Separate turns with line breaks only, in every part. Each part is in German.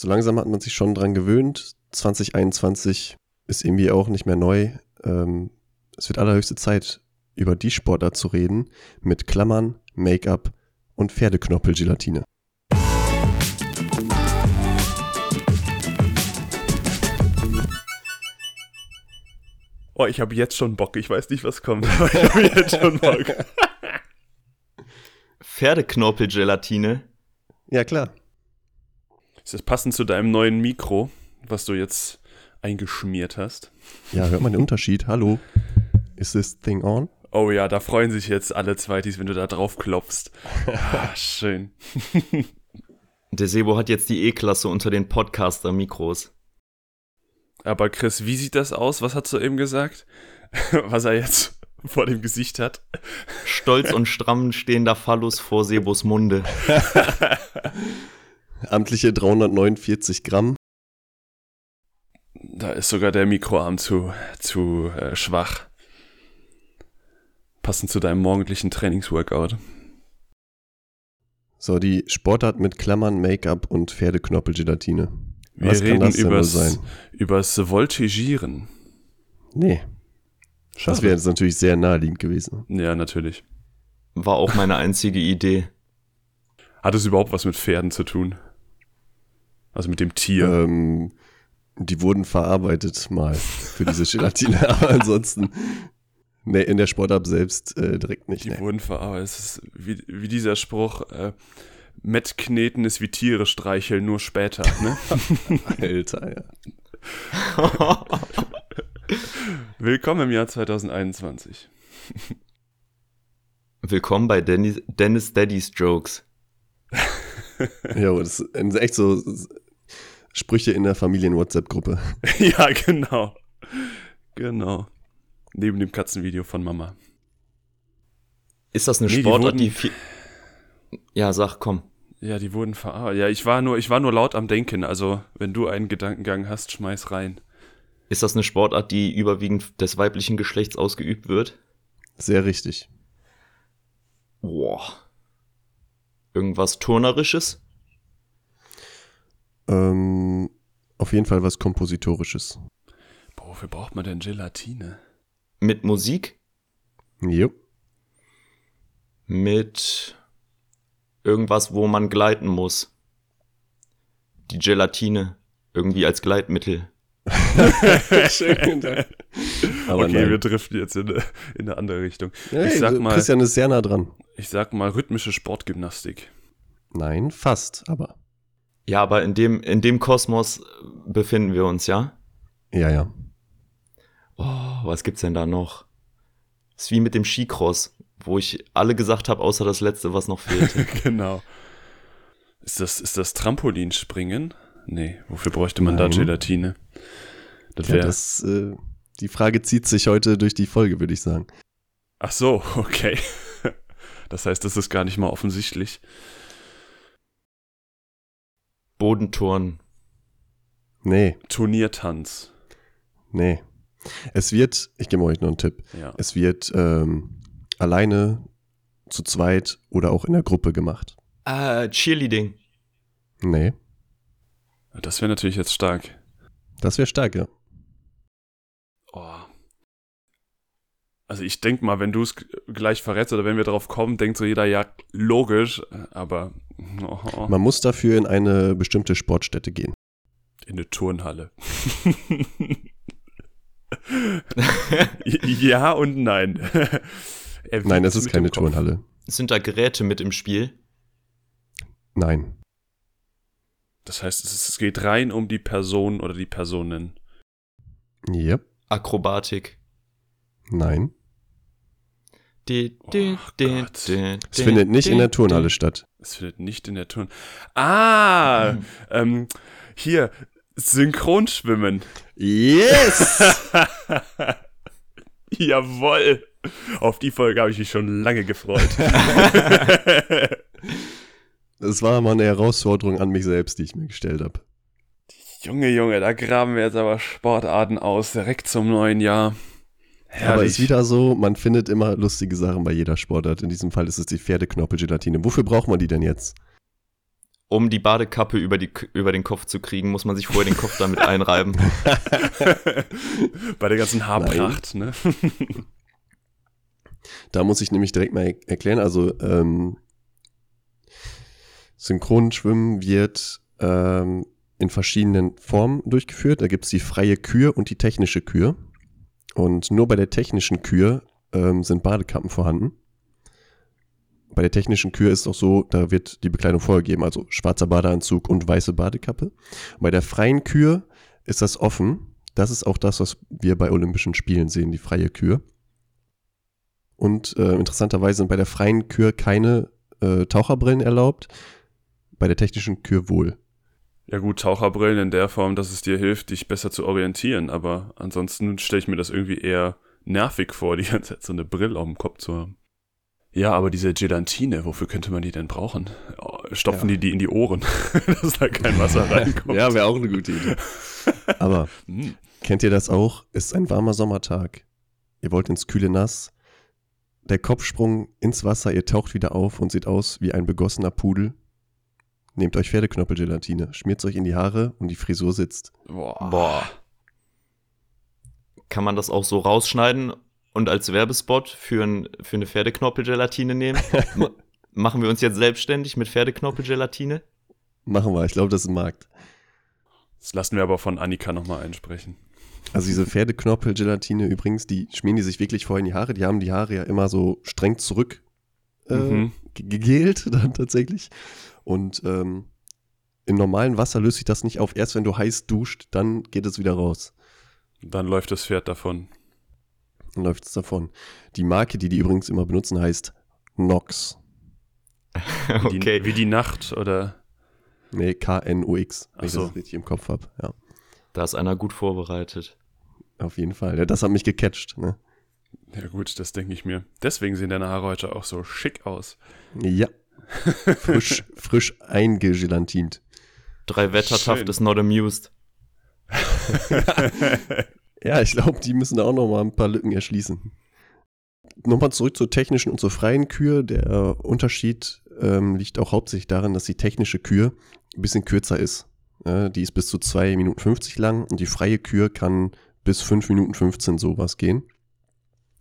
so langsam hat man sich schon dran gewöhnt. 2021 ist irgendwie auch nicht mehr neu. Ähm, es wird allerhöchste Zeit, über die Sportart zu reden, mit Klammern, Make-up und Pferdeknoppelgelatine.
Oh, ich habe jetzt schon Bock. Ich weiß nicht, was kommt, aber ich habe jetzt schon Bock.
Pferdeknorpelgelatine.
Ja, klar.
Ist das passend zu deinem neuen Mikro, was du jetzt eingeschmiert hast?
Ja, hört man den Unterschied? Hallo? Ist this thing on?
Oh ja, da freuen sich jetzt alle Zweitis, wenn du da drauf klopfst. Ah, schön.
Der Sebo hat jetzt die E-Klasse unter den Podcaster-Mikros.
Aber Chris, wie sieht das aus? Was hast du eben gesagt? Was er jetzt vor dem Gesicht hat?
Stolz und stramm stehender Phallus vor Sebos Munde.
Amtliche 349 Gramm.
Da ist sogar der Mikroarm zu, zu äh, schwach. Passend zu deinem morgendlichen Trainingsworkout.
So, die Sportart mit Klammern, Make-up und Pferdeknoppelgelatine.
Wir
Was kann
reden
das denn wohl
übers,
sein?
übers Voltigieren.
Nee. Das wäre jetzt natürlich sehr naheliegend gewesen.
Ja, natürlich.
War auch meine einzige Idee.
Hat es überhaupt was mit Pferden zu tun? Also mit dem Tier?
Ähm, die wurden verarbeitet mal für diese Gelatine, aber ansonsten nee, in der Sportart selbst äh, direkt nicht.
Die
Nee.
wurden verarbeitet. Es ist wie, wie dieser Spruch, äh, Met kneten ist wie Tiere streicheln, nur später. Ne?
Alter, ja.
Willkommen im Jahr 2021.
Willkommen bei Dennis, Dennis Daddy's Jokes.
Ja, das sind echt so Sprüche in der Familien-WhatsApp-Gruppe.
ja, genau. Genau. Neben dem Katzenvideo von Mama.
Ist das eine
Nee, die
Sportart,
wurden-
die, viel. Ja, sag, komm.
Ja, die wurden verarbeitet. Ja, ich war nur, ich war nur laut am Denken. Also, wenn du einen Gedankengang hast, schmeiß rein.
Ist das eine Sportart, die überwiegend des weiblichen Geschlechts ausgeübt wird?
Sehr richtig.
Boah. Irgendwas Turnerisches?
Ähm, auf jeden Fall was Kompositorisches.
Boah, wofür braucht man denn Gelatine?
Mit Musik?
Jo.
Mit irgendwas, wo man gleiten muss. Die Gelatine. Irgendwie als Gleitmittel.
Aber
okay, wir
nein.
driften jetzt in eine, in eine andere Richtung.
Hey,
ich sag mal,
Christian ist sehr nah dran.
ich sag mal rhythmische Sportgymnastik.
Nein, fast, aber.
Ja, aber in dem, in dem Kosmos befinden wir uns, ja?
Ja, ja.
Oh, was gibt's denn da noch? ist wie mit dem Skicross, wo ich alle gesagt habe, außer das letzte, was noch fehlte.
genau. Ist das, ist das Trampolinspringen? Nee, wofür bräuchte man da
Nein.
Gelatine? Das
ja
wäre.
das, äh, die Frage zieht sich heute durch die Folge, würde ich sagen.
Ach so, okay. Das heißt, das ist gar nicht mal offensichtlich.
Bodenturnen.
Nee,
Turniertanz.
nee. Es wird, ich gebe euch noch einen Tipp,
Ja.
es wird ähm, alleine, zu zweit oder auch in der Gruppe gemacht.
Ah, Cheerleading.
Nee,
Das wäre natürlich jetzt stark.
das wäre stark, ja.
Also ich denke mal, wenn du es gleich verrätst oder wenn wir drauf kommen, denkt so jeder, ja, logisch, aber oh,
Man muss dafür in eine bestimmte Sportstätte gehen.
in eine Turnhalle. ja und nein.
Nein, es ist keine. Turnhalle.
Sind da Geräte mit im Spiel?
Nein.
Das heißt, es geht rein um die Person oder die Personen.
Yep.
Akrobatik.
Nein.
Di,
Oh
di, di,
Es findet nicht in der. Turnhalle statt.
Es findet nicht in der Turn. Ah, ähm, hier, Synchronschwimmen.
Yes!
Jawoll. Auf die Folge habe ich mich schon lange gefreut.
Das war mal eine Herausforderung an mich selbst, die ich mir gestellt habe.
Junge, Junge, da graben wir jetzt aber Sportarten aus, direkt zum neuen Jahr.
Aber ist
Herrlich.
wieder so, man findet immer lustige Sachen bei jeder Sportart. In diesem Fall ist es die Pferdeknoppelgelatine. Wofür braucht man die denn jetzt?
um die Badekappe über, die, über den Kopf zu kriegen, muss man sich vorher den Kopf damit einreiben.
Bei der ganzen Haarpracht, ne?
Da muss ich nämlich direkt mal erklären, also ähm, Synchronschwimmen wird ähm, in verschiedenen Formen durchgeführt. Da gibt es die freie Kür und die technische Kür. Und nur bei der technischen Kür ähm, sind Badekappen vorhanden. Bei der technischen Kür ist es auch so, da wird die Bekleidung vorgegeben, also schwarzer Badeanzug und weiße Badekappe. Bei der freien Kür ist das offen. Das ist auch das, was wir bei Olympischen Spielen sehen, die freie Kür. Und äh, interessanterweise sind bei der freien Kür keine äh, Taucherbrillen erlaubt, bei der technischen Kür wohl.
Ja gut, Taucherbrillen in der Form, dass es dir hilft, dich besser zu orientieren, aber ansonsten stelle ich mir das irgendwie eher nervig vor, die ganze Zeit so eine Brille auf dem Kopf zu haben. Ja, aber diese Gelatine, wofür könnte man die denn brauchen? Stopfen
Ja.
die die in die Ohren, dass da kein Wasser reinkommt.
Ja, wäre auch eine gute Idee. Aber
Hm.
kennt ihr das auch? Es ist ein warmer Sommertag. Ihr wollt ins kühle Nass. Der Kopfsprung ins Wasser, ihr taucht wieder auf und sieht aus wie ein begossener Pudel. Nehmt euch Pferdeknoppelgelatine, schmiert euch in die Haare und die Frisur sitzt.
Boah.
Boah. Kann man das auch so rausschneiden und als Werbespot für, ein, für eine Pferdeknoppelgelatine nehmen? Ma- Machen wir uns jetzt selbstständig mit Pferdeknoppelgelatine?
Machen wir, ich glaube, das ist ein Markt.
Das lassen wir aber von Annika nochmal einsprechen.
Also diese Pferdeknoppelgelatine übrigens, die schmieren die sich wirklich vorher in die Haare. Die haben die Haare ja immer so streng zurück äh,
Mhm.
ge- gegelt dann tatsächlich. Und ähm, im normalen Wasser löst sich das nicht auf. Erst wenn du heiß duscht, dann geht es wieder raus.
Dann läuft das Pferd davon.
Dann läuft es davon. Die Marke, die die übrigens immer benutzen, heißt Nox.
Wie,
Okay.
die, wie die Nacht oder.
Nee, K-N-O-X, wenn
Ach
ich
so.
das richtig im Kopf habe. Ja,
Da ist einer gut vorbereitet.
auf jeden Fall. Ja, das hat mich gecatcht. Ne?
Ja, gut, das denke ich mir. Deswegen sehen deine Haare heute auch so schick aus.
Ja. Frisch, frisch eingegelantint.
Drei Wettertaft ist not amused.
Ja, ich glaube, die müssen da auch noch mal ein paar Lücken erschließen. Nochmal zurück zur technischen und zur freien Kür. Der Unterschied ähm, liegt auch hauptsächlich darin, dass die technische Kür ein bisschen kürzer ist. Äh, die ist bis zu 2 Minuten 50 lang und die freie Kür kann bis 5 Minuten 15 sowas gehen.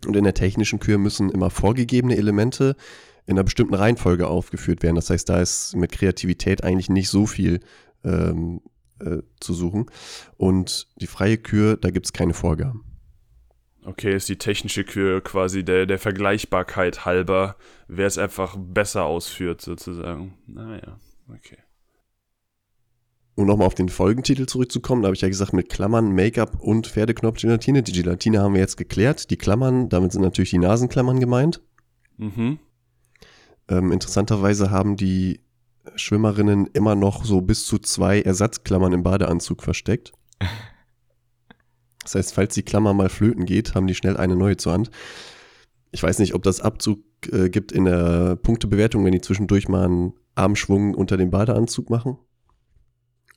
Und in der technischen Kür müssen immer vorgegebene Elemente in einer bestimmten Reihenfolge aufgeführt werden. Das heißt, da ist mit Kreativität eigentlich nicht so viel ähm, äh, zu suchen. Und die freie Kür, da gibt es keine Vorgaben.
Okay, ist die technische Kür quasi der, der Vergleichbarkeit halber, wer es einfach besser ausführt, sozusagen. Naja, okay.
Um nochmal auf den Folgentitel zurückzukommen, da habe ich ja gesagt, mit Klammern, Make-up und Pferdeknopfgelatine. Die Gelatine haben wir jetzt geklärt. Die Klammern, damit sind natürlich die Nasenklammern gemeint.
Mhm.
Ähm, interessanterweise haben die Schwimmerinnen immer noch so bis zu zwei Ersatzklammern im Badeanzug versteckt. Das heißt, falls die Klammer mal flöten geht, haben die schnell eine neue zur Hand. Ich weiß nicht, ob das Abzug äh, gibt in der Punktebewertung, wenn die zwischendurch mal einen Armschwung unter dem Badeanzug machen,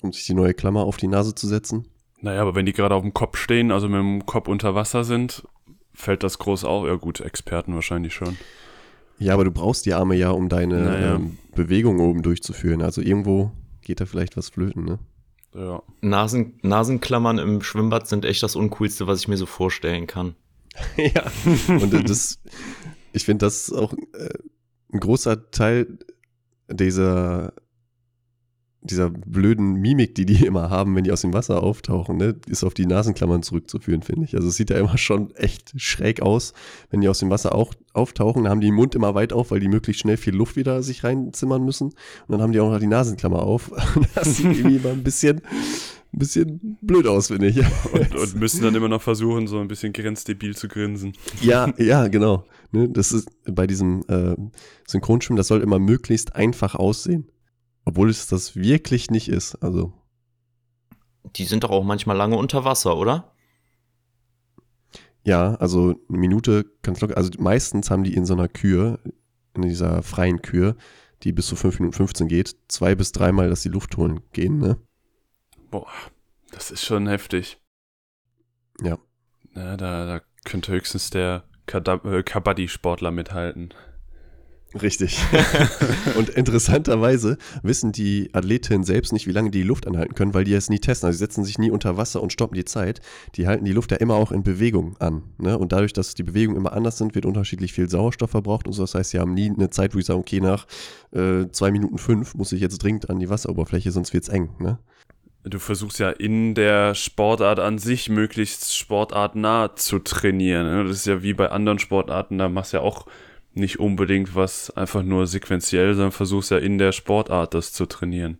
um sich die neue Klammer auf die Nase zu setzen.
Naja, aber wenn die gerade auf dem Kopf stehen, also mit dem Kopf unter Wasser sind, fällt das groß auf. Ja gut, Experten wahrscheinlich schon.
Ja, aber du brauchst die Arme ja, um deine
Naja.
ähm, Bewegung oben durchzuführen. Also irgendwo geht da vielleicht was flöten, ne?
Ja.
Nasen, Nasenklammern im Schwimmbad sind echt das Uncoolste, was ich mir so vorstellen kann.
ja. Und äh, das, ich finde, das ist auch äh, ein großer Teil dieser, dieser blöden Mimik, die die immer haben, wenn die aus dem Wasser auftauchen, ne, ist auf die Nasenklammern zurückzuführen, finde ich. Also es sieht ja immer schon echt schräg aus, wenn die aus dem Wasser auch auftauchen. Dann haben die den Mund immer weit auf, weil die möglichst schnell viel Luft wieder sich reinzimmern müssen. Und dann haben die auch noch die Nasenklammer auf. Das sieht irgendwie immer ein bisschen, ein bisschen blöd aus, finde ich.
Und, und müssen dann immer noch versuchen, so ein bisschen grenzdebil zu grinsen.
Ja, ja, genau. Ne, das ist bei diesem äh, Synchronschwimmen, das soll immer möglichst einfach aussehen. Obwohl es das wirklich nicht ist. Also,
Die sind doch auch manchmal lange unter Wasser, oder?
ja, also eine Minute ganz locker. Also meistens haben die in so einer Kür, in dieser freien Kür, die bis zu 5 Minuten 15 geht, zwei bis dreimal, dass die Luft holen gehen, ne?
Boah, das ist schon heftig.
Ja.
Ja, da, da könnte höchstens der äh, Kabaddi-Sportler mithalten.
Richtig. und interessanterweise wissen die Athletinnen selbst nicht, wie lange die, Luft anhalten können, weil die es nie testen. Also sie setzen sich nie unter Wasser und stoppen die Zeit. Die halten die Luft ja immer auch in Bewegung an. Ne? Und dadurch, dass die Bewegungen immer anders sind, wird unterschiedlich viel Sauerstoff verbraucht und so. Das heißt, sie haben nie eine Zeit, wo ich sage, okay, nach äh, zwei Minuten fünf muss ich jetzt dringend an die Wasseroberfläche, sonst wird es eng. Ne?
Du versuchst ja in der Sportart an sich möglichst sportartnah zu trainieren. Ne? Das ist ja wie bei anderen Sportarten, da machst du ja auch nicht unbedingt was einfach nur sequenziell, sondern versuchst ja in der Sportart das zu trainieren.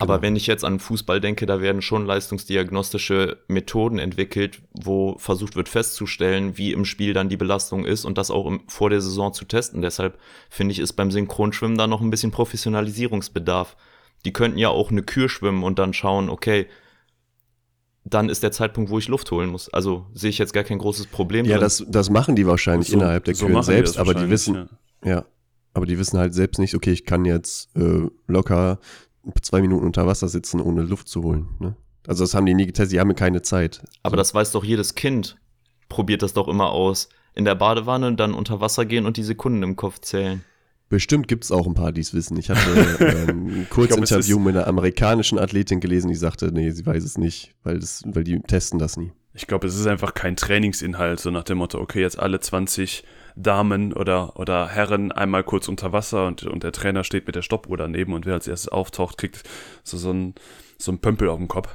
Aber genau. wenn ich jetzt an Fußball denke, da werden schon leistungsdiagnostische Methoden entwickelt, wo versucht wird festzustellen, wie im Spiel dann die Belastung ist und das auch im, vor der Saison zu testen. Deshalb finde ich, ist beim Synchronschwimmen da noch ein bisschen Professionalisierungsbedarf. Die könnten ja auch eine Kür schwimmen und dann schauen, okay, dann ist der Zeitpunkt, wo ich Luft holen muss. Also sehe ich jetzt gar kein großes Problem.
Ja, das, das machen die wahrscheinlich so, innerhalb der so Kühen selbst, die aber die wissen, ja. ja. aber die wissen halt selbst nicht, okay, ich kann jetzt äh, locker zwei Minuten unter Wasser sitzen, ohne Luft zu holen. Ne? Also das haben die nie getestet, die haben keine Zeit.
Aber so. das weiß doch jedes Kind. Probiert das doch immer aus. In der Badewanne dann unter Wasser gehen und die Sekunden im Kopf zählen.
Bestimmt gibt es auch ein paar, die es wissen. Ich hatte ähm, ein Kurzinterview mit einer amerikanischen Athletin gelesen, die sagte, nee, sie weiß es nicht, weil, das, weil die testen das nie.
Ich glaube, es ist einfach kein Trainingsinhalt, so nach dem Motto, okay, jetzt alle 20 Damen oder, oder Herren einmal kurz unter Wasser und, und der Trainer steht mit der Stoppuhr daneben und wer als erstes auftaucht, kriegt so, so, ein, so ein Pömpel auf dem Kopf.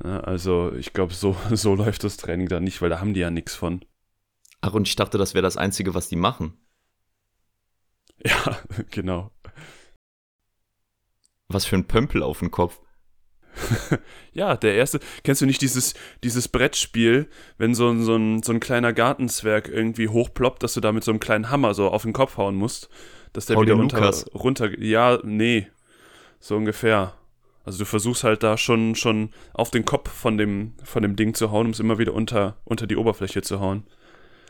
Also ich glaube, so, so läuft das Training da nicht, weil da haben die ja nichts von.
Ach, und ich dachte, das wäre das Einzige, was die machen.
Ja, genau.
Was für ein Pömpel auf dem Kopf.
ja, der erste. Kennst du nicht dieses, dieses Brettspiel, wenn so ein, so, ein, so ein kleiner Gartenzwerg irgendwie hochploppt, dass du da mit so einem kleinen Hammer so auf den Kopf hauen musst? Dass der Hau wieder runter, runter. Ja, nee. So ungefähr. Also du versuchst halt da schon, schon auf den Kopf von dem, von dem Ding zu hauen, um es immer wieder unter, unter die Oberfläche zu hauen.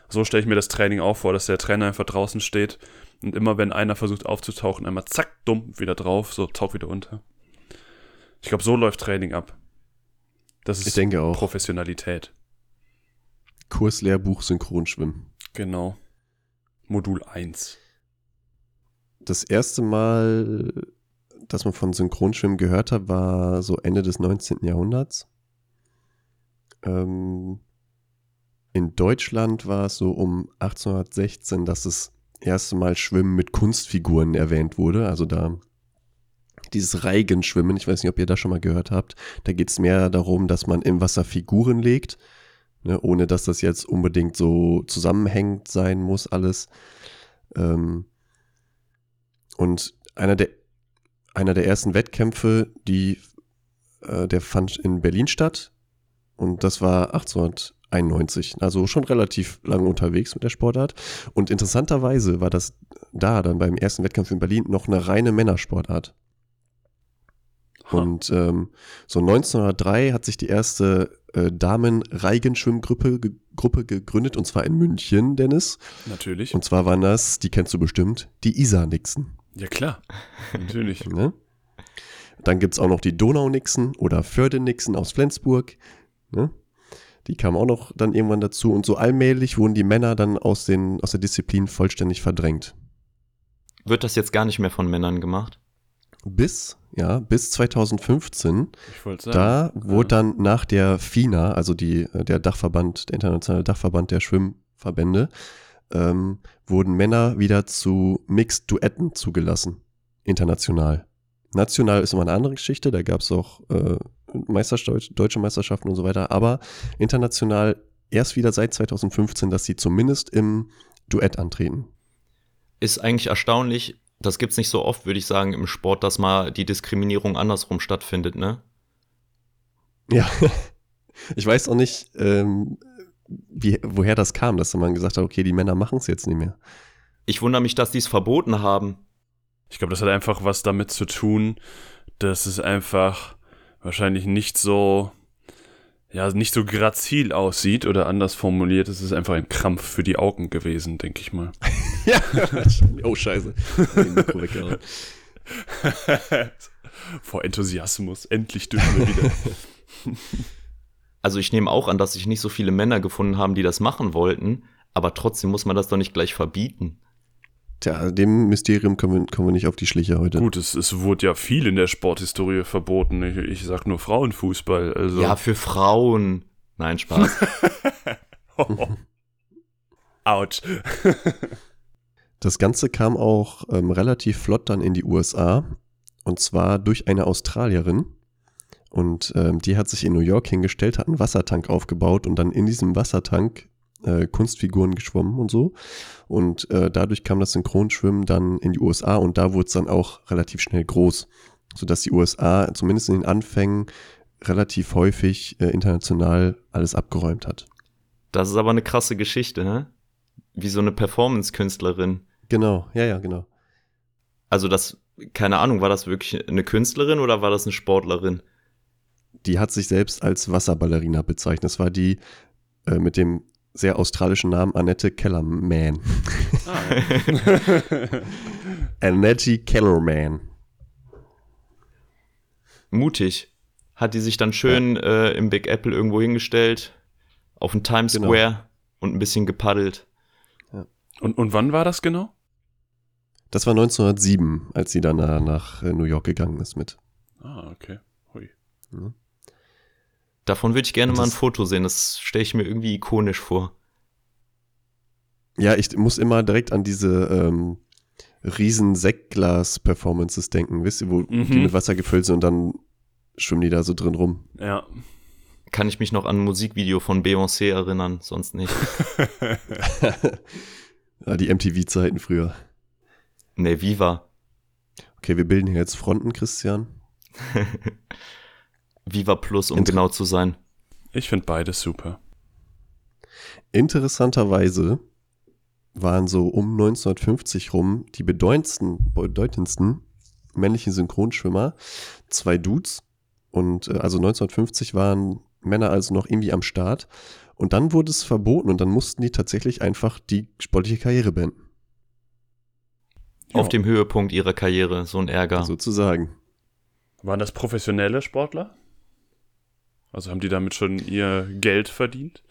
So stelle ich mir das Training auch vor, dass der Trainer einfach draußen steht und immer wenn einer versucht aufzutauchen, einmal zack, dumm, wieder drauf, so tauch wieder unter. Ich glaube, so läuft Training ab. Das ist
ich denke auch.
Professionalität.
Kurslehrbuch Synchronschwimmen.
Genau. Modul 1.
Das erste Mal, dass man von Synchronschwimmen gehört hat, war so Ende des 19. Jahrhunderts. Ähm, in Deutschland war es so um 1816, dass es erste Mal Schwimmen mit Kunstfiguren erwähnt wurde. Also da dieses Reigenschwimmen, ich weiß nicht, ob ihr das schon mal gehört habt, da geht es mehr darum, dass man im Wasser Figuren legt, ne, ohne dass das jetzt unbedingt so zusammenhängend sein muss, alles. Ähm, und einer der, einer der ersten Wettkämpfe, die, äh, der fand in Berlin statt. Und das war 1800, 91, also schon relativ lange unterwegs mit der Sportart. Und interessanterweise war das da dann beim ersten Wettkampf in Berlin noch eine reine Männersportart. Und ähm, so 1903 hat sich die erste äh, Damen-Reigenschwimmgruppe ge Gruppe gegründet, und zwar in München, Dennis.
Natürlich.
Und zwar waren das, die kennst du bestimmt, die Isar-Nixen.
Ja klar, natürlich.
ne? Dann gibt es auch noch die Donau-Nixen oder Förde-Nixen aus Flensburg. Ne? Die kamen auch noch dann irgendwann dazu und so allmählich wurden die Männer dann aus, den, aus der Disziplin vollständig verdrängt.
Wird das jetzt gar nicht mehr von Männern gemacht?
Bis, ja, bis 2015.
Sagen,
da wurde dann nach der FINA, also die, der Dachverband, der internationale Dachverband der Schwimmverbände, ähm, wurden Männer wieder zu Mixed-Duetten zugelassen. International. National ist immer eine andere Geschichte, da gab es auch äh, Meisterschaft, deutsche Meisterschaften und so weiter, aber international erst wieder seit 2015, dass sie zumindest im Duett antreten.
Ist eigentlich erstaunlich, das gibt es nicht so oft, würde ich sagen, im Sport, dass mal die Diskriminierung andersrum stattfindet, ne?
Ja, ich weiß auch nicht, ähm, wie, woher das kam, dass man gesagt hat, okay, die Männer machen es jetzt nicht mehr.
Ich wundere mich, dass die es verboten haben.
Ich glaube, das hat einfach was damit zu tun, dass es einfach wahrscheinlich nicht so, ja, nicht so grazil aussieht oder anders formuliert, es ist einfach ein Krampf für die Augen gewesen, denke ich mal.
ja, oh Scheiße.
Vor Enthusiasmus, endlich dürfen wir wieder.
Also ich nehme auch an, dass sich nicht so viele Männer gefunden haben, die das machen wollten, aber trotzdem muss man das doch nicht gleich verbieten.
Tja, dem Mysterium kommen wir, kommen wir nicht auf die Schliche heute.
Gut, es, es wurde ja viel in der Sporthistorie verboten. Ich, ich sag nur Frauenfußball. Also.
Ja, für Frauen. Nein, Spaß.
Autsch.
Das Ganze kam auch ähm, relativ flott dann in die USA und zwar durch eine Australierin. Und ähm, die hat sich in New York hingestellt, hat einen Wassertank aufgebaut und dann in diesem Wassertank äh, Kunstfiguren geschwommen und so. Und äh, dadurch kam das Synchronschwimmen dann in die USA und da wurde es dann auch relativ schnell groß, sodass die USA zumindest in den Anfängen relativ häufig äh, international alles abgeräumt hat.
Das ist aber eine krasse Geschichte, ne? Wie so eine Performance-Künstlerin.
Genau, ja, ja, genau.
Also das, keine Ahnung, war das wirklich eine Künstlerin oder war das eine Sportlerin?
Die hat sich selbst als Wasserballerina bezeichnet. Das war die äh, mit dem sehr australischen Namen Annette Kellerman.
Ah,
Annette Kellerman.
Mutig. Hat die sich dann schön äh, im Big Apple irgendwo hingestellt, auf den Times
Genau.
Square und ein bisschen gepaddelt.
und, und wann war das genau?
Das war 1907, als sie dann nach äh, New York gegangen ist mit.
Ah, okay. Hui.
Davon würde ich gerne
Und
mal ein
das-
Foto sehen. Das stelle ich mir irgendwie ikonisch vor.
Ja, ich muss immer direkt an diese ähm, riesen Sektglas-Performances denken, wisst ihr, wo
Mhm.
die mit Wasser gefüllt sind und dann schwimmen die da so drin rum.
Ja.
Kann ich mich noch an ein Musikvideo von Beyoncé erinnern, sonst nicht.
ja, die MTV-Zeiten früher.
Ne, Viva.
Okay, wir bilden hier jetzt Fronten, Christian.
Viva Plus, um
Inter-
genau zu sein.
Ich finde beides super.
Interessanterweise waren so um 1950 rum die bedeutendsten, bedeutendsten männlichen Synchronschwimmer zwei Dudes. Und äh, also 1950 waren Männer also noch irgendwie am Start. Und dann wurde es verboten und dann mussten die tatsächlich einfach die sportliche Karriere beenden.
Auf
Ja.
dem Höhepunkt ihrer Karriere, so ein Ärger.
Sozusagen.
Waren das professionelle Sportler? Also haben die damit schon ihr Geld verdient?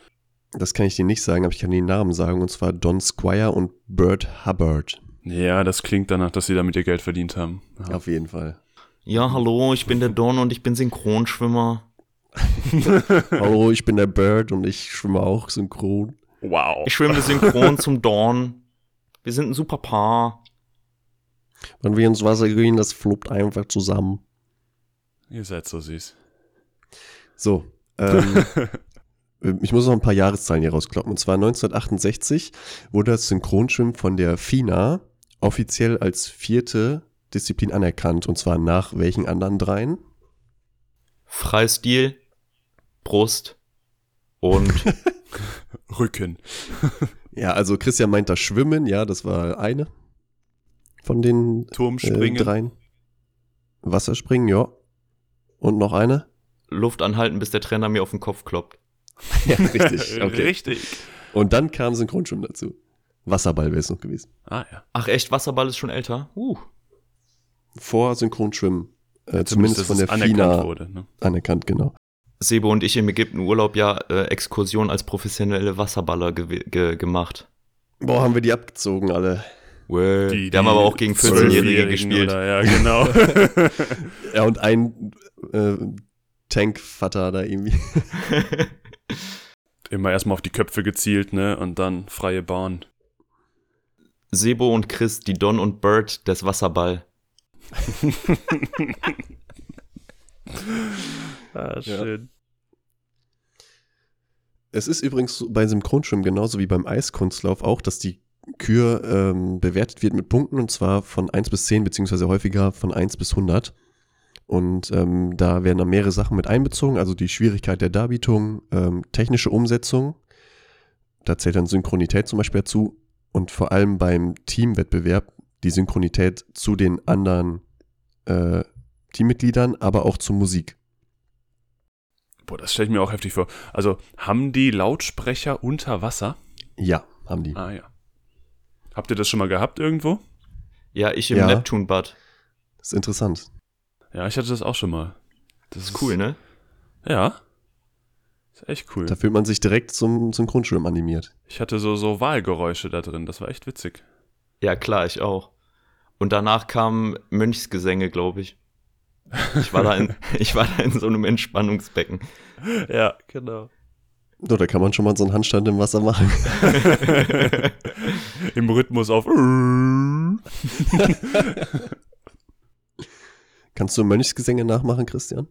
Das kann ich dir nicht sagen, aber ich kann den Namen sagen. Und zwar Don Squire und Bert Hubbard.
Ja, das klingt danach, dass sie damit ihr Geld verdient haben. Ja.
Auf jeden Fall.
Ja, hallo, ich bin der Don und ich bin Synchronschwimmer.
Hallo, ich bin der Bird und ich schwimme auch synchron.
Wow.
Ich schwimme synchron zum Don. Wir sind ein super Paar.
Wenn wir ins Wasser gehen, das fluppt einfach zusammen.
Ihr seid so süß.
So, ähm, ich muss noch ein paar Jahreszahlen hier rauskloppen. Und zwar 1968 wurde das Synchronschwimmen von der FINA offiziell als vierte Disziplin anerkannt. Und zwar nach welchen anderen dreien?
Freistil, Brust und
Rücken.
Ja, also Christian meint das Schwimmen, ja, das war eine von den äh,
Turmspringen.
dreien. Wasserspringen, ja. Und noch eine?
Luft anhalten, bis der Trainer mir auf den Kopf kloppt.
Ja, richtig. Okay.
Richtig.
Und dann kam Synchronschwimmen dazu. Wasserball wäre es noch gewesen.
Ah ja.
Ach echt, Wasserball ist schon älter? Uh.
Vor Synchronschwimmen. Äh, zumindest
dass
von der
anerkannt
FINA
wurde. Ne?
anerkannt, genau.
Sebo und ich im Ägyptenurlaub ja äh, Exkursion als professionelle Wasserballer ge ge gemacht.
Boah, haben wir die abgezogen alle.
Well,
Die,
wir haben aber auch gegen 14-Jährige
12-Jährigen
gespielt.
Oder, ja, genau.
Ja, und ein äh, Tankvater da irgendwie.
Immer erstmal auf die Köpfe gezielt, ne? Und dann freie Bahn.
Sebo und Chris, die Don und Bird des Wasserball.
Ah, schön.
Es ist übrigens bei Synchronschwimmen genauso wie beim Eiskunstlauf auch, dass die Kür ähm, bewertet wird mit Punkten und zwar von 1 bis 10, beziehungsweise häufiger von 1 bis 100. Und ähm, da werden dann mehrere Sachen mit einbezogen, also die Schwierigkeit der Darbietung, ähm, technische Umsetzung, da zählt dann Synchronität zum Beispiel dazu und vor allem beim Teamwettbewerb die Synchronität zu den anderen äh, Teammitgliedern, aber auch zur Musik.
Boah, das stelle ich mir auch heftig vor. Also, haben die Lautsprecher unter Wasser?
Ja, haben die.
Ah ja. Habt ihr das schon mal gehabt irgendwo?
Ja, ich im
Ja.
Neptunbad.
Das ist interessant.
Ja, ich hatte das auch schon mal. Das
Ist cool, ne?
Ja. Ist echt cool.
Da fühlt man sich direkt zum Synchronschwimmen animiert.
Ich hatte so, so Wahlgeräusche da drin. Das war echt witzig.
Ja, klar, ich auch. Und danach kamen Mönchsgesänge, glaube ich. Ich war, da in, ich war da in so einem Entspannungsbecken.
Ja, genau.
So, da kann man schon mal so einen Handstand im Wasser machen.
Im Rhythmus auf.
Kannst du Mönchsgesänge nachmachen, Christian?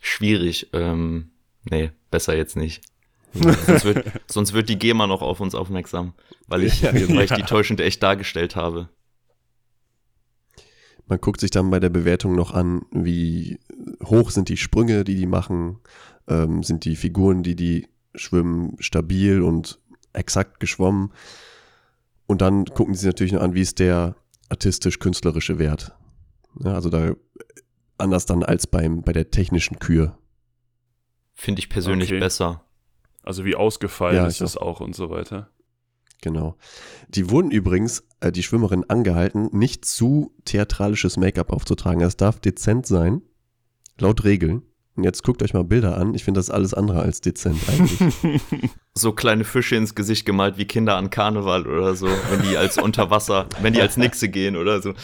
Schwierig. Ähm, nee, besser jetzt nicht. sonst, wird, sonst wird die GEMA noch auf uns aufmerksam, weil ich,
Ja,
weil ich die täuschend echt dargestellt habe.
Man guckt sich dann bei der Bewertung noch an, wie hoch sind die Sprünge, die die machen, ähm, sind die Figuren, die die schwimmen, stabil und exakt geschwommen. Und dann gucken sie sich natürlich noch an, wie ist der artistisch-künstlerische Wert. Ja, also da anders dann als beim, bei der technischen Kür.
Finde ich persönlich
Okay.
besser.
Also wie ausgefallen
Ja,
ist das auch und so weiter.
Genau. Die wurden übrigens, äh, die Schwimmerin, angehalten, nicht zu theatralisches Make-up aufzutragen. Es darf dezent sein, laut Regeln. Und jetzt guckt euch mal Bilder an. Ich finde das alles andere als dezent eigentlich.
So kleine Fische ins Gesicht gemalt wie Kinder an Karneval oder so, wenn die als Unterwasser, wenn die als Nixe gehen oder so.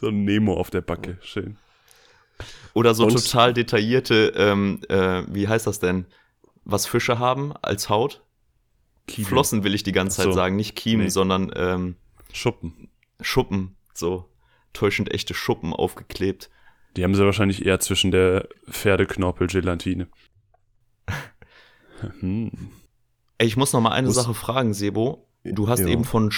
So ein Nemo auf der Backe. Schön.
Oder so
Und-
total detaillierte, ähm, äh, wie heißt das denn? Was Fische haben als Haut?
Kiemen.
Flossen will ich die ganze Zeit
so.
sagen, nicht Kiemen,
Nee.
sondern ähm,
Schuppen.
Schuppen, so täuschend echte Schuppen aufgeklebt.
Die haben sie wahrscheinlich eher zwischen der Pferdeknorpel-Gelatine. hm.
Ey, ich muss noch mal eine
Muss-
Sache fragen, Sebo. Du hast
Ja.
eben von,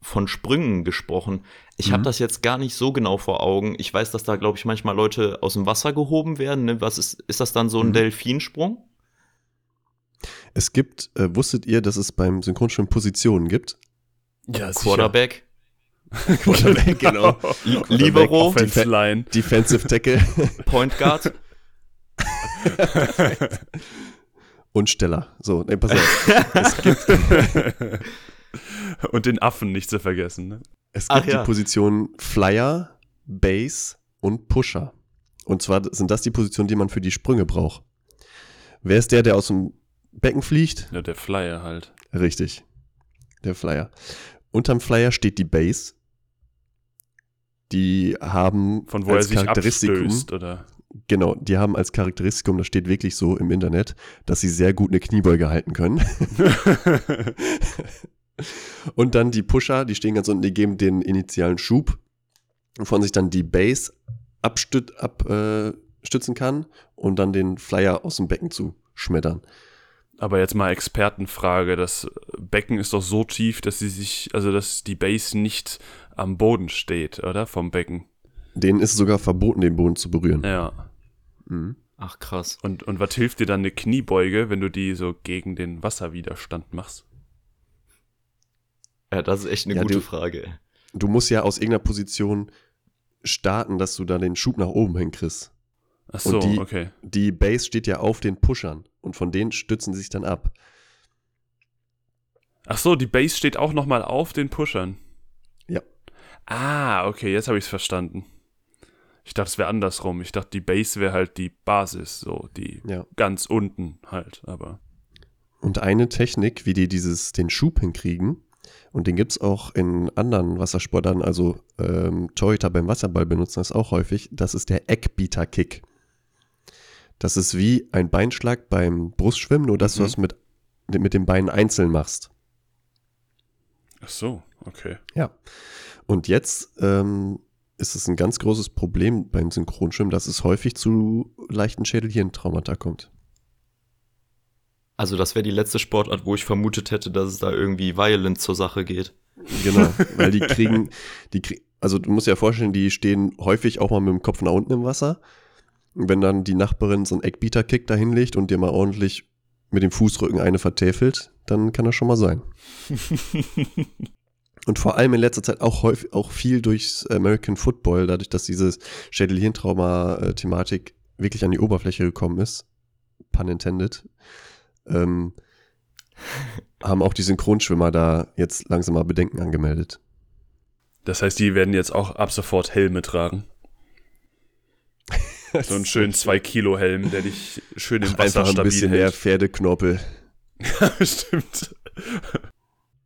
von Sprüngen gesprochen. Ich
Mhm.
habe das jetzt gar nicht so genau vor Augen. Ich weiß, dass da, glaube ich, manchmal Leute aus dem Wasser gehoben werden. Ne? Was ist, ist das dann so ein
Mhm.
Delfinsprung?
es gibt, äh, wusstet ihr, dass es beim Synchronschwimmen Positionen gibt?
Ja,
Quarterback,
Quarterback, genau.
Li- Libero,
Line.
Defensive Tackle
Point Guard.
und Steller. So, nee, pass auf. es gibt,
Und den Affen nicht zu vergessen. Ne?
es
Ach
gibt
ja.
die Positionen Flyer, Base und Pusher. Und zwar sind das die Positionen, die man für die Sprünge braucht. Wer ist der, der aus dem Becken fliegt?
Ja, der Flyer halt.
Richtig. Der Flyer. Unterm Flyer steht die Base. Die haben
Von wo er
als
sich
Charakteristikum,
abstößt, oder?
genau, die haben als Charakteristikum, das steht wirklich so im Internet, dass sie sehr gut eine Kniebeuge halten können. Und dann die Pusher, die stehen ganz unten, die geben den initialen Schub, wovon sich dann die Base abstüt, abstützen kann und dann den Flyer aus dem Becken zu schmettern.
Aber jetzt mal Expertenfrage. Das Becken ist doch so tief, dass sie sich, also dass die Base nicht am Boden steht, oder? Vom Becken.
Denen ist es sogar verboten, den Boden zu berühren.
Ja.
Mhm.
Ach krass.
Und, und was hilft dir dann eine Kniebeuge, wenn du die so gegen den Wasserwiderstand machst?
Ja, das ist echt eine
Ja,
gute
du-
Frage.
Du musst ja aus irgendeiner Position starten, dass du da den Schub nach oben hinkriegst.
Ach
Und
so,
die-
okay.
Die Base steht ja auf den Pushern und von denen stützen sie sich dann ab.
Ach so, die Base steht auch nochmal auf den Pushern.
Ja.
Ah, okay, jetzt habe ich es verstanden. Ich dachte, es wäre andersrum. Ich dachte, die Base wäre halt die Basis, so die
Ja.
ganz unten halt, aber.
Und eine Technik, wie die dieses, den Schub hinkriegen, und den gibt es auch in anderen Wassersportarten, also ähm, Torhüter beim Wasserball benutzen das auch häufig, das ist der Eckbieter-Kick. Das ist wie ein Beinschlag beim Brustschwimmen, nur dass du
Mhm.
das mit, mit den Beinen einzeln machst.
Ach so, okay.
Ja. Und jetzt ähm, ist es ein ganz großes Problem beim Synchronschwimmen, dass es häufig zu leichten Schädelhirntraumata kommt.
Also das wäre die letzte Sportart, wo ich vermutet hätte, dass es da irgendwie violent zur Sache geht.
Genau, weil die kriegen, die kriegen, also du musst dir ja vorstellen, die stehen häufig auch mal mit dem Kopf nach unten im Wasser. Und wenn dann die Nachbarin so einen Eckbieter-Kick da hinlegt und dir mal ordentlich mit dem Fußrücken eine vertäfelt, dann kann das schon mal sein. Und vor allem in letzter Zeit auch häufig, auch viel durchs American Football, dadurch, dass diese Schädel-Hirntrauma-Thematik wirklich an die Oberfläche gekommen ist, pun intended, ähm, haben auch die Synchronschwimmer da jetzt langsam mal Bedenken angemeldet.
Das heißt, die werden jetzt auch ab sofort Helme tragen. So einen schönen 2-Kilo-Helm, der dich schön im Wasser
Einfach ein bisschen mehr
hält.
Pferdeknorpel.
Stimmt.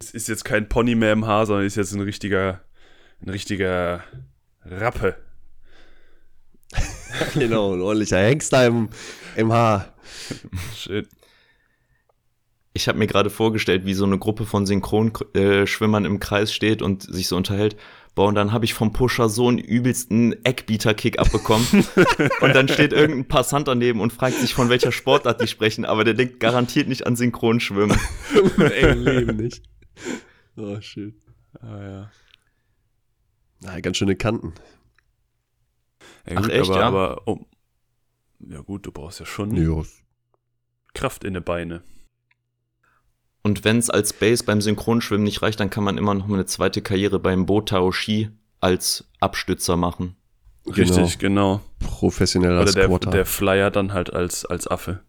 ist, ist jetzt kein Pony mehr im Haar, sondern ist jetzt ein richtiger, ein richtiger Rappe.
genau, ein ordentlicher Hengster im, im Haar.
Shit.
Ich habe mir gerade vorgestellt, wie so eine Gruppe von Synchronschwimmern im Kreis steht und sich so unterhält. Boah, und dann habe ich vom Pusher so einen übelsten Eckbieter-Kick abbekommen. und dann steht irgendein Passant daneben und fragt sich, von welcher Sportart die sprechen, aber der denkt garantiert nicht an Synchronschwimmen.
Im engen Leben nicht. Oh, shit.
Ah, ja.
Na, ganz schöne Kanten.
ja
Ach,
gut,
echt,
aber,
ja?
aber um, ja gut, du brauchst ja schon
Ja.
Kraft in den Beine.
Und wenn es als Base beim Synchronschwimmen nicht reicht, dann kann man immer noch mal eine zweite Karriere beim Botao Ski als Abstützer machen.
Richtig, genau.
Professioneller
Oder der,
Squatter.
der Flyer dann halt als, als Affe.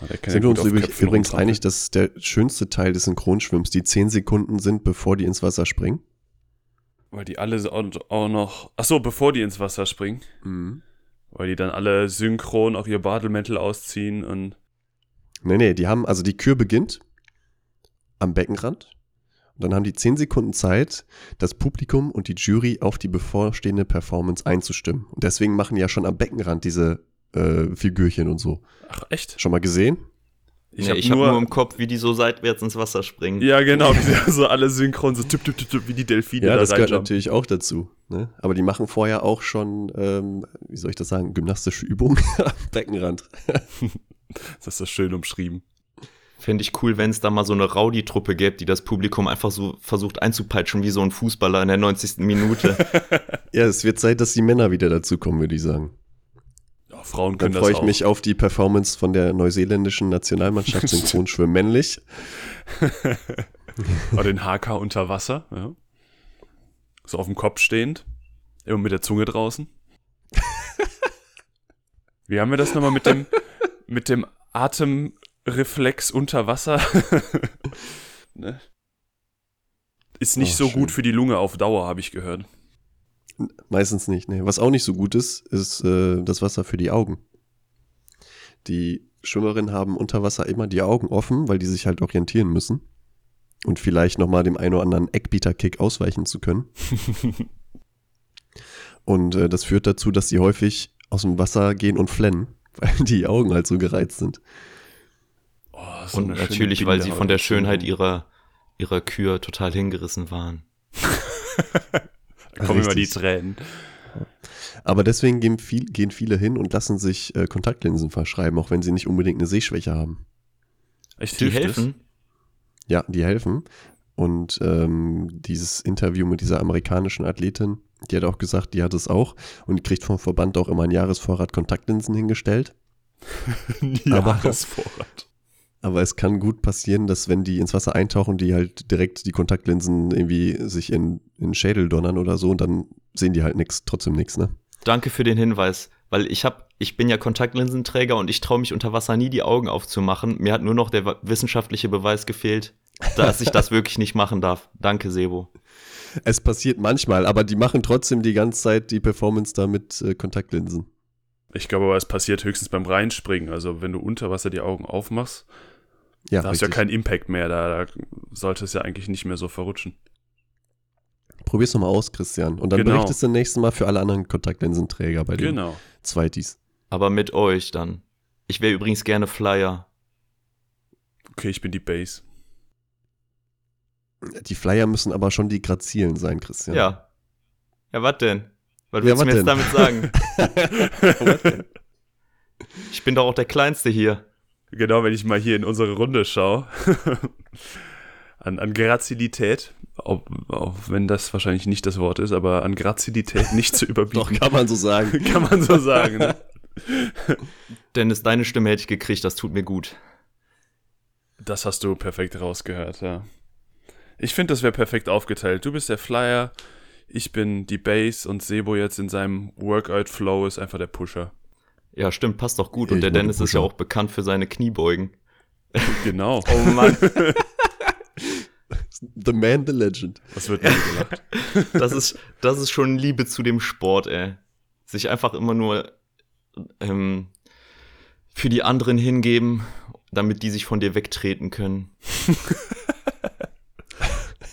Ah,
Sind wir uns übrigens einig, dass der schönste Teil des Synchronschwimmens die 10 Sekunden sind, bevor die ins Wasser springen?
Weil die alle so- auch noch. Achso, bevor die ins Wasser springen. Weil die dann alle synchron auch ihr Badelmäntel ausziehen und.
Nee, nee, die haben, also die Kür beginnt am Beckenrand. Und dann haben die 10 Sekunden Zeit, das Publikum und die Jury auf die bevorstehende Performance einzustimmen. Und deswegen machen die ja schon am Beckenrand diese äh, Figürchen und so.
Ach, echt?
Schon mal gesehen?
Ich,
hab
nee, habe nur im Kopf, wie die so seitwärts ins Wasser springen.
Ja, genau. Die sind so alle synchron, so tipp, tipp, tipp, tipp, wie die Delfine
Ja,
da
das gehört natürlich auch dazu. Ne? Aber die machen vorher auch schon, ähm, wie soll ich das sagen, gymnastische Übungen am Beckenrand.
Das ist das schön umschrieben.
Fände ich cool, wenn es da mal so eine Rowdy-Truppe gäbe, die das Publikum einfach so versucht einzupeitschen wie so ein Fußballer in der 90. Minute.
Ja, es wird Zeit, dass die Männer wieder dazukommen, würde ich sagen.
Ja, Frauen
Dann
können das
freue ich
auch.
mich auf die Performance von der neuseeländischen Nationalmannschaft Synchronschwimmen männlich.
Oder den HK unter Wasser. Ja. So auf dem Kopf stehend. Immer mit der Zunge draußen. Wie haben wir das nochmal mit dem, mit dem Atemreflex unter Wasser? ne? Ist nicht
Oh,
so
schön.
gut für die Lunge auf Dauer, habe ich gehört.
Meistens nicht. Nee. Was auch nicht so gut ist, ist äh, das Wasser für die Augen. Die Schwimmerinnen haben unter Wasser immer die Augen offen, weil die sich halt orientieren müssen. Und vielleicht nochmal dem einen oder anderen Eckbieter-Kick ausweichen zu können. und äh, das führt dazu, dass sie häufig aus dem Wasser gehen und flennen, weil die Augen halt so gereizt sind.
Oh, so
Und natürlich, weil sie von der. Schönheit ihrer, ihrer Kür total hingerissen waren.
Da kommen immer die. Tränen.
Aber deswegen gehen, viel, gehen viele hin und lassen sich äh, Kontaktlinsen verschreiben, auch wenn sie nicht unbedingt eine Sehschwäche haben.
Echt
Die helfen.
Ja, die helfen. Und ähm, dieses Interview mit dieser amerikanischen Athletin, die hat auch gesagt, die hat es auch und die kriegt vom Verband auch immer einen Jahresvorrat Kontaktlinsen hingestellt.
Jahresvorrat.
Aber es kann gut passieren, dass wenn die ins Wasser eintauchen, die halt direkt die Kontaktlinsen irgendwie sich in, in den Schädel donnern oder so und dann sehen die halt nix, trotzdem nix, ne?
Danke für den Hinweis, weil ich hab, ich bin ja Kontaktlinsenträger und ich traue mich unter Wasser nie die Augen aufzumachen. Mir hat nur noch der wissenschaftliche Beweis gefehlt, dass ich das wirklich nicht machen darf. Danke, Sebo.
Es passiert manchmal, aber die machen trotzdem die ganze Zeit die Performance da mit äh, Kontaktlinsen.
Ich glaube aber, es passiert höchstens beim Reinspringen. Also wenn du unter Wasser die Augen aufmachst,
Ja,
da hast du ja keinen Impact mehr. Da, da sollte es ja eigentlich nicht mehr so verrutschen.
Probier's nochmal aus, Christian. Und dann
Genau.
berichtest du nächstes Mal für alle anderen Kontaktlinsenträger bei den
Genau.
Zweitis.
Aber mit euch dann. Ich wäre übrigens gerne Flyer.
Okay, ich bin die Base.
Die Flyer müssen aber schon die grazilen sein, Christian.
Ja. Ja, was denn? Was
Ja,
willst
wat
du mir
denn?
jetzt damit sagen? ich bin doch auch der Kleinste hier.
Genau, wenn ich mal hier in unsere Runde schaue. an, an Grazilität, auch, auch wenn das wahrscheinlich nicht das Wort ist, aber an Grazilität nicht zu
Doch,
überbieten.
kann man so sagen.
kann man so sagen. Ne?
Dennis, deine Stimme hätte ich gekriegt, das tut mir gut.
Das hast du perfekt rausgehört, ja. Ich finde, das wäre perfekt aufgeteilt. Du bist der Flyer, ich bin die Base und Sebo jetzt in seinem Workout-Flow ist einfach der Pusher.
Ja, stimmt, passt doch gut.
Ja,
Und
ich
der Dennis ist ja auch bekannt für seine Kniebeugen.
Genau.
Oh Mann.
The man, the legend.
Was wird denn gelacht?
Das ist, das ist schon Liebe zu dem Sport, ey. Sich einfach immer nur ähm, für die anderen hingeben damit die sich von dir wegtreten können.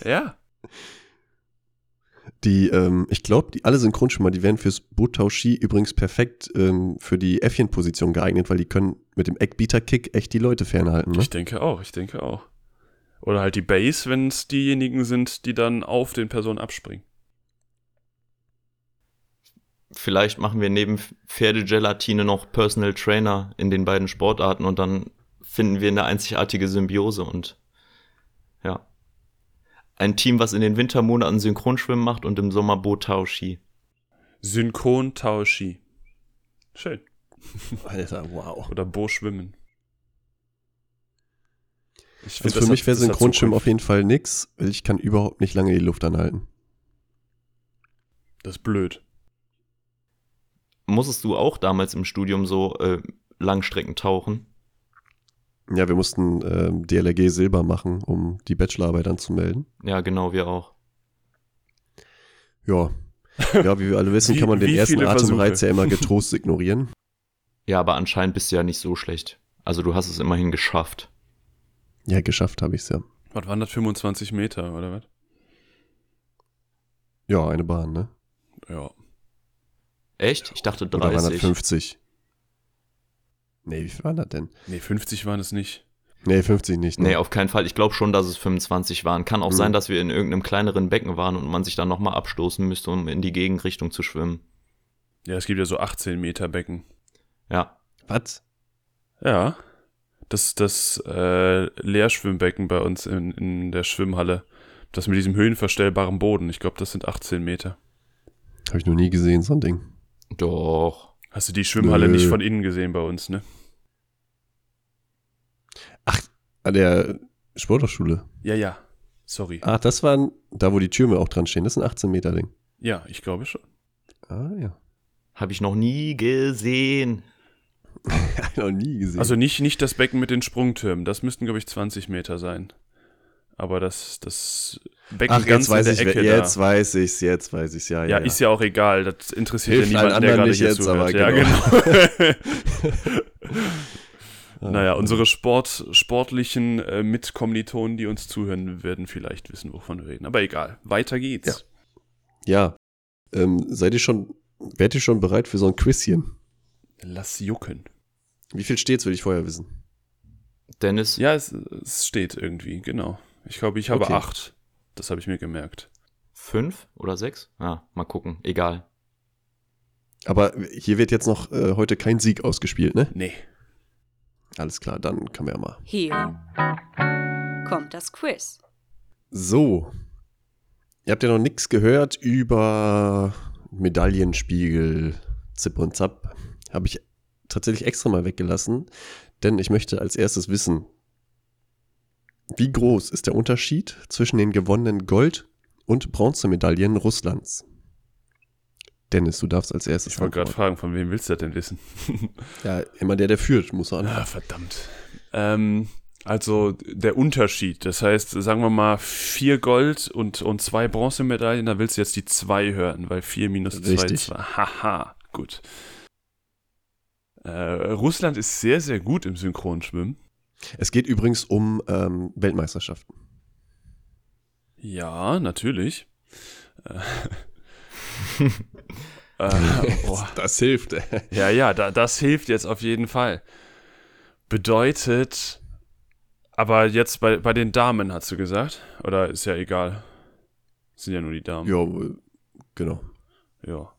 Ja.
Die, ähm, ich glaube, die alle Synchronschwimmer, die wären fürs Botau-Ski übrigens perfekt ähm, für die Äffchenposition geeignet, weil die können mit dem Eckbieter-Kick echt die Leute fernhalten. Ne?
Ich denke auch, ich denke auch. Oder halt die Base, wenn es diejenigen sind, die dann auf den Personen abspringen.
Vielleicht machen wir neben Pferdegelatine noch Personal Trainer in den beiden Sportarten und dann finden wir eine einzigartige Symbiose und ja. Ein Team, was in den Wintermonaten Synchronschwimmen macht und im Sommer Bootau-Ski.
Synchron Tao Ski. Schön.
Alter, wow.
Oder Bo-Schwimmen. Ich
Also für mich wäre Synchronschwimmen auf jeden Fall nix, weil ich kann überhaupt nicht lange die Luft anhalten.
Das ist blöd.
Musstest du auch damals im Studium so äh, Langstrecken tauchen?
Ja, wir mussten ähm, DLRG Silber machen, um die Bachelorarbeit anzumelden.
Ja, genau, wir auch.
Ja. Ja, wie wir alle wissen,
Wie-
kann man den ersten Atemreiz ja immer getrost ignorieren.
Ja, aber anscheinend bist du ja nicht so schlecht. Also du hast es immerhin geschafft.
Ja, geschafft habe ich's ja.
Was waren das? 25 Meter, oder was?
Ja, eine Bahn, ne?
Ja.
Echt? Ich dachte
Oder waren das
30.
50? Nee, wie viel waren das denn?
Nee, 50 waren es nicht.
Nee, 50 nicht. Ne?
Nee, auf keinen Fall. Ich glaube schon, dass es 25 waren. Kann auch
Hm.
sein, dass wir in irgendeinem kleineren Becken waren und man sich dann nochmal abstoßen müsste, um in die Gegenrichtung zu schwimmen.
Ja, es gibt ja so 18 Meter Becken.
Ja.
Was?
Ja. Das das äh, Leerschwimmbecken bei uns in, in der Schwimmhalle. Das mit diesem höhenverstellbaren Boden. Ich glaube, das sind 18 Meter.
Habe ich noch nie gesehen, so ein Ding.
Doch.
Hast du die Schwimmhalle
Nö.
nicht von innen gesehen bei uns, ne?
An der Sporthochschule.
Ja, ja. Sorry.
Ah, das waren, da wo die Türme auch dran stehen, das ist ein 18 Meter Ding.
Ja, ich glaube schon.
Ah, ja.
Habe ich noch nie gesehen.
Hab ich noch nie gesehen.
Also nicht, nicht das Becken mit den Sprungtürmen. Das müssten, glaube ich, 20 Meter sein. Aber das, das Becken
Ach,
ganz
jetzt weiß
in
ich,
der Ecke
jetzt
da.
weiß ich's, jetzt weiß ich's, ja,
Ja,
ja.
ist ja auch egal. Das interessiert
Hilft
ja niemanden, der
anderen
gerade
nicht
hier
jetzt,
zuhört.
aber
ja, genau. Naja, unsere Sport, sportlichen äh, Mitkommilitonen, die uns zuhören, werden vielleicht wissen, wovon wir reden. Aber egal. Weiter geht's.
Ja. Ähm, seid ihr schon, werdet ihr schon bereit für so ein Quizchen?
Lass jucken.
Wie viel steht's, will ich vorher wissen.
Dennis,
Ja, es, es steht irgendwie, genau. Ich glaube, ich habe
Okay.
acht. Das habe ich mir gemerkt.
fünf oder sechs? Ah, mal gucken. Egal.
Aber hier wird jetzt noch äh, heute kein Sieg ausgespielt, ne?
Nee.
Alles klar, dann können wir ja mal.
Hier kommt das Quiz.
So. Ihr habt ja noch nichts gehört über Medaillenspiegel, Zip und Zap. Habe ich tatsächlich extra mal weggelassen, denn ich möchte als erstes wissen, wie groß ist der Unterschied zwischen den gewonnenen Gold- und Bronzemedaillen Russlands? Dennis, du darfst als erstes
Ich wollte gerade fragen, von wem willst du das denn wissen?
Ja, immer der, der führt, muss er
Ah, verdammt. Ähm, also der Unterschied, das heißt, sagen wir mal vier Gold und, und zwei Bronzemedaillen, da willst du jetzt die zwei hören, weil vier minus zwei
Richtig.
zwei. Haha, gut. Äh, Russland ist sehr, sehr gut im Synchronschwimmen.
Es geht übrigens um ähm, Weltmeisterschaften.
Ja, natürlich. Äh, äh, boah.
Das hilft.
Ja, ja, da, das hilft jetzt auf jeden Fall. Bedeutet, aber jetzt bei, bei den Damen hast du gesagt? Oder ist ja egal? Sind ja nur die Damen.
ja, genau.
Ja.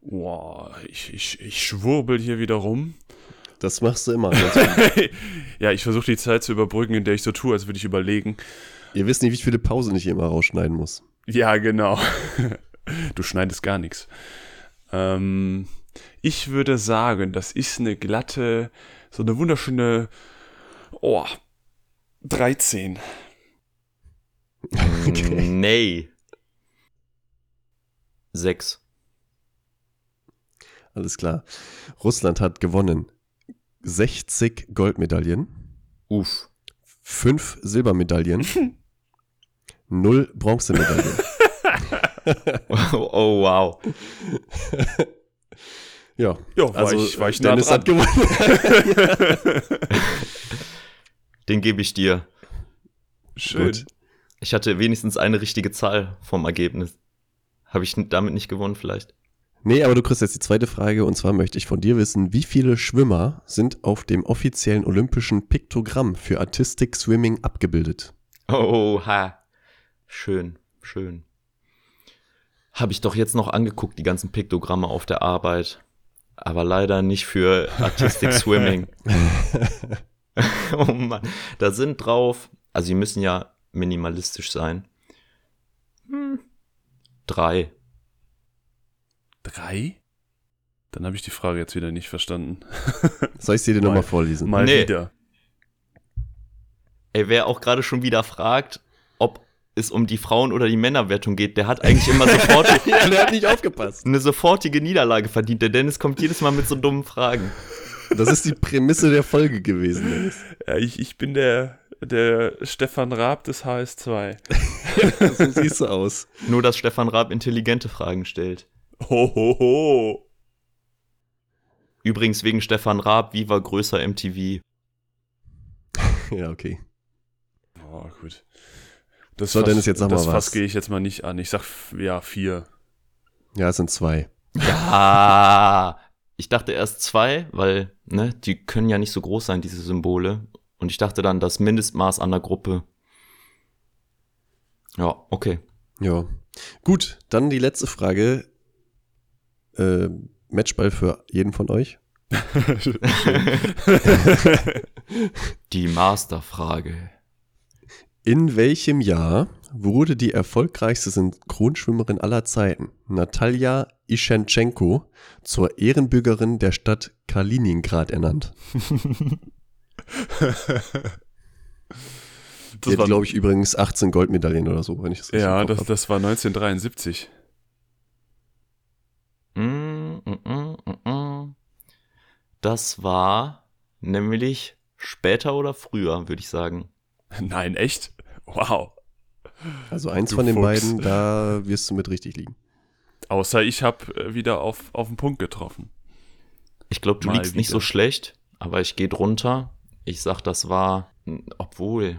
Wow, ich, ich, ich schwurbel hier wieder rum.
Das machst du immer.
Ja, ich versuche die Zeit zu überbrücken, in der ich so tue, als würde ich überlegen.
Ihr wisst nicht, wie viele Pausen ich immer rausschneiden muss.
Ja, genau. Du schneidest gar nichts. Ähm, ich würde sagen, das ist eine glatte, so eine wunderschöne, oh, 13.
Okay.
Nee. Sechs.
Alles klar. Russland hat gewonnen 60 Goldmedaillen,
Uff.
5 Silbermedaillen, 0 Bronzemedaillen.
Oh, wow.
Ja,
Ja, war
also
ich, war ich nah
Dennis
dran.
hat gewonnen.
Den gebe ich dir.
Schön.
Gut.
Ich hatte wenigstens eine richtige Zahl vom Ergebnis. Habe ich damit nicht gewonnen vielleicht?
Nee, aber du kriegst jetzt die zweite Frage und zwar möchte ich von dir wissen, wie viele Schwimmer sind auf dem offiziellen olympischen Piktogramm für Artistic Swimming abgebildet?
Oha. Schön, schön. Habe ich doch jetzt noch angeguckt, die ganzen Piktogramme auf der Arbeit. Aber leider nicht für Artistic Swimming. oh Mann. Da sind drauf, also die müssen ja minimalistisch sein. Hm. Drei.
Drei? Dann habe ich die Frage jetzt wieder nicht verstanden.
Soll ich sie dir
Mal-
nochmal vorlesen?
Mal
Nee.
wieder.
Ey, wer auch gerade schon wieder fragt, es um die Frauen- oder die Männerwertung geht, der hat eigentlich immer sofort
ja, der hat nicht aufgepasst.
eine sofortige Niederlage verdient. Der Dennis kommt jedes Mal mit so dummen Fragen.
Das ist die Prämisse der Folge gewesen, Dennis.
Ja, ich, ich bin der, der Stefan Raab des HS2.
So siehst du aus.
Nur, dass Stefan Raab intelligente Fragen stellt.
Ho, ho, ho.
Übrigens wegen Stefan Raab, wie war größer MTV?
Ja, okay.
Oh, gut. Das
So,
Fass-
Dennis, jetzt sag
Das
mal
Fass
was.
gehe ich jetzt mal nicht an. Ich sag, ja, vier.
Ja, es sind zwei.
Ja, ich dachte erst zwei, weil, ne, die können ja nicht so groß sein, diese Symbole. Und ich dachte dann, das Mindestmaß an der Gruppe. Ja, okay.
Ja. Gut, dann die letzte Frage. Äh, Matchball für jeden von euch.
Die Masterfrage.
In welchem Jahr wurde die erfolgreichste Synchronschwimmerin aller Zeiten, Natalia Ischenchenko, zur Ehrenbürgerin der Stadt Kaliningrad ernannt? Die hat,
war-
glaube ich, übrigens 18 Goldmedaillen oder so, wenn ich das richtig
ja,
im Kopf
das,
hab.
das war 1973.
Mm, mm, mm, mm, mm. Das war nämlich später oder früher, würde ich sagen.
Nein, echt? Wow.
Also eins
Du
von den
Fuchs.
beiden, da wirst du mit richtig liegen.
Außer ich habe wieder auf, auf den Punkt getroffen.
Ich glaube, du
Mal
liegst nicht
wieder.
so schlecht, aber ich gehe drunter. Ich sag, das war, obwohl.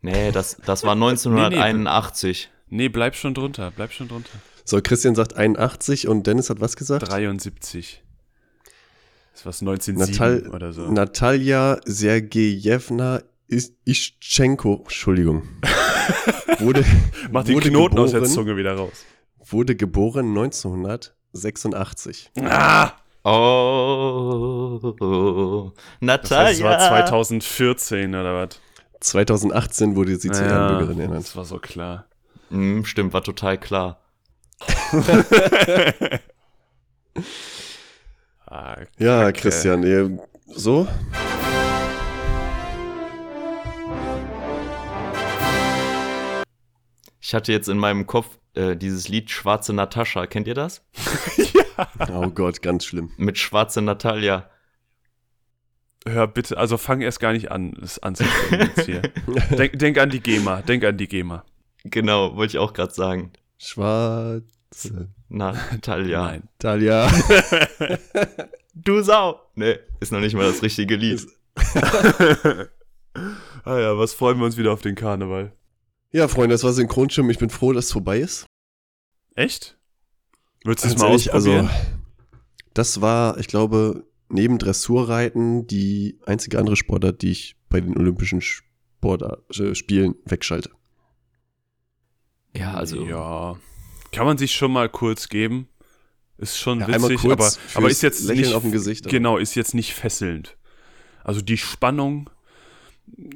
Nee, das, das war 1981.
Nee, bleib schon drunter, bleib schon drunter.
So, Christian sagt 81 und Dennis hat was gesagt?
73. Das war 1907
Natal
oder so.
Natalia Sergejewna Ischenko, Entschuldigung. wurde,
Mach die
wurde
Knoten aus der
geboren-
Zunge wieder raus.
Wurde geboren 1986.
Ah!
Oh,
Das
Natalia.
heißt, es war 2014 oder was?
2018 wurde sie zur Ehrenbürgerin ernannt.
Das war so klar.
Hm, stimmt, war total klar.
Ah,
Ja. Christian, ihr- so?
Ich hatte jetzt in meinem Kopf äh, dieses Lied Schwarze Natascha. Kennt ihr das?
Oh Gott, ganz schlimm.
Mit Schwarze Natalia.
Hör bitte, also fang erst gar nicht an, das anzusprechen jetzt hier. Denk, denk an die GEMA, denk an die GEMA.
Genau, wollte ich auch gerade sagen.
Schwarze
Natalia.
Nein.
Talia.
Du Sau. Nee, ist noch nicht mal das richtige Lied.
ah ja, was freuen wir uns wieder auf den Karneval.
Ja, Freunde, das war Synchronschirm. Ich bin froh, dass es vorbei ist.
Echt? Würdest du es mal
ehrlich,
ausprobieren?
Also, das war, ich glaube, neben Dressurreiten die einzige andere Sportart, die ich bei den Olympischen Sport äh, Spielen wegschalte.
Ja, also.
Ja. Kann man sich schon mal kurz geben. Ist schon
Ja, einmal
witzig,
kurz
aber, aber ist jetzt
Lächeln
nicht
auf dem Gesicht, aber-
Genau, ist jetzt nicht fesselnd. Also die Spannung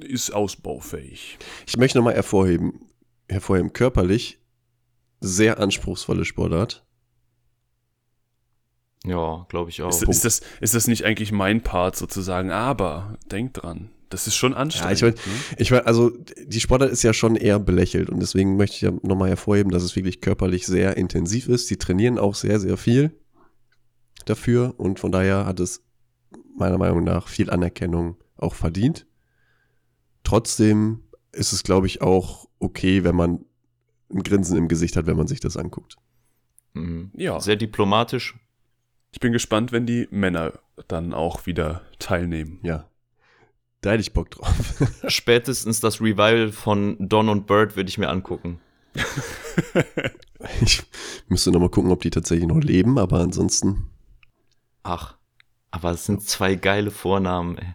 ist ausbaufähig.
Ich möchte nochmal hervorheben, hervorheben, körperlich sehr anspruchsvolle Sportart.
Ja, glaube ich auch.
Ist, ist, das, ist das nicht eigentlich mein Part sozusagen? Aber denk dran, das ist schon anstrengend.
Ja, ich
ne?
Ich meine, also die Sportart ist ja schon eher belächelt und deswegen möchte ich ja nochmal hervorheben, dass es wirklich körperlich sehr intensiv ist. Die trainieren auch sehr, sehr viel dafür und von daher hat es meiner Meinung nach viel Anerkennung auch verdient. Trotzdem ist es, glaube ich, auch okay, wenn man ein Grinsen im Gesicht hat, wenn man sich das anguckt.
Mhm.
Ja.
Sehr diplomatisch.
Ich bin gespannt, wenn die Männer dann auch wieder teilnehmen.
Ja. Da hätte ich Bock drauf.
Spätestens das Revival von Don und Bird würde ich mir angucken.
Ich müsste noch mal gucken, ob die tatsächlich noch leben, aber ansonsten.
Ach, aber es sind zwei geile Vornamen, ey.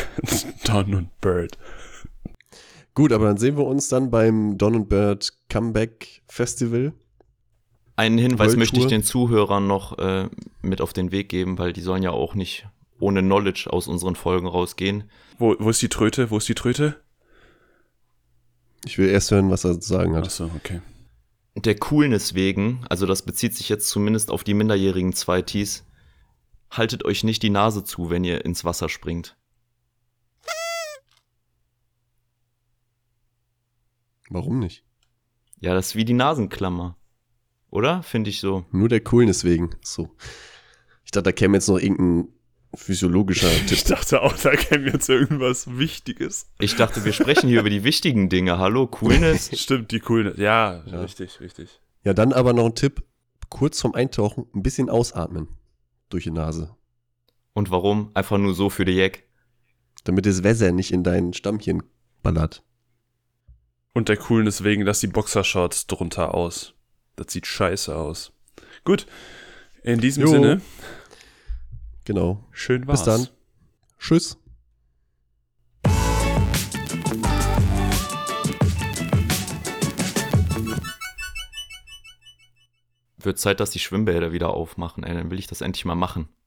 Don und Bird.
Gut, aber dann sehen wir uns dann beim Don and Bird Comeback Festival.
Einen Hinweis möchte ich den Zuhörern noch äh, mit auf den Weg geben, weil die sollen ja auch nicht ohne Knowledge aus unseren Folgen rausgehen.
Wo, wo ist die Tröte? Wo ist die Tröte?
Ich will erst hören, was er zu sagen hat.
Achso, okay.
Der Coolness wegen, also das bezieht sich jetzt zumindest auf die minderjährigen Zweitis, haltet euch nicht die Nase zu, wenn ihr ins Wasser springt.
Warum nicht?
Ja, das ist wie die Nasenklammer. Oder? Finde ich so.
Nur der Coolness wegen. So. Ich dachte, da käme jetzt noch irgendein physiologischer
Ich
Tipp.
dachte auch, da käme jetzt irgendwas Wichtiges.
Ich dachte, wir sprechen hier über die wichtigen Dinge. Hallo, Coolness.
Stimmt, die coolen. Ja,
Ja.
richtig, richtig.
Ja, dann aber noch ein Tipp. Kurz vorm Eintauchen ein bisschen ausatmen. Durch die Nase.
Und warum? Einfach nur so für die Jack.
Damit das Wasser nicht in dein Stammchen ballert.
Und der Coolness wegen, lass die Boxershorts drunter aus. Das sieht scheiße aus. Gut. In diesem
Jo.
Sinne,
Genau.
schön war's.
Bis dann. Tschüss.
Wird Zeit, dass die Schwimmbäder wieder aufmachen, ey. Dann will ich das endlich mal machen.